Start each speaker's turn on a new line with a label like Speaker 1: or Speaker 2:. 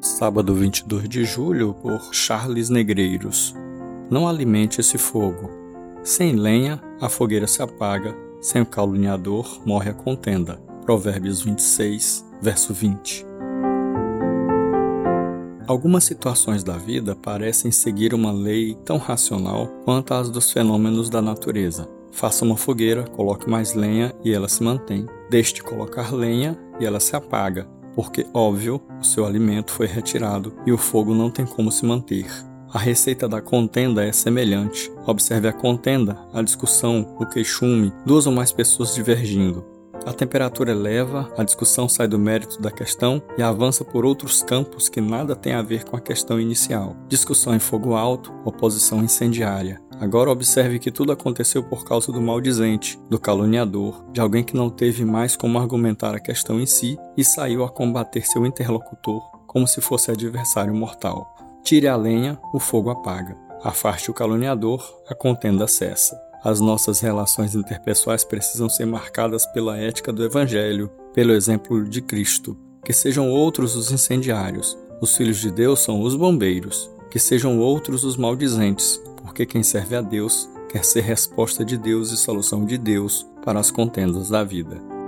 Speaker 1: Sábado 22 de julho, por Charles Negreiros. Não alimente esse fogo. Sem lenha, a fogueira se apaga, sem o caluniador, morre a contenda. Provérbios 26, verso 20. Algumas situações da vida parecem seguir uma lei tão racional quanto as dos fenômenos da natureza. Faça uma fogueira, coloque mais lenha e ela se mantém. Deixe de colocar lenha e ela se apaga porque, óbvio, o seu alimento foi retirado e o fogo não tem como se manter. A receita da contenda é semelhante. Observe a contenda, a discussão, o queixume, duas ou mais pessoas divergindo. A temperatura eleva, a discussão sai do mérito da questão e avança por outros campos que nada têm a ver com a questão inicial. Discussão em fogo alto, oposição incendiária. Agora observe que tudo aconteceu por causa do maldizente, do caluniador, de alguém que não teve mais como argumentar a questão em si e saiu a combater seu interlocutor como se fosse adversário mortal. Tire a lenha, o fogo apaga. Afaste o caluniador, a contenda cessa. As nossas relações interpessoais precisam ser marcadas pela ética do Evangelho, pelo exemplo de Cristo. Que sejam outros os incendiários, os filhos de Deus são os bombeiros. Que sejam outros os maldizentes, porque quem serve a Deus quer ser resposta de Deus e solução de Deus para as contendas da vida.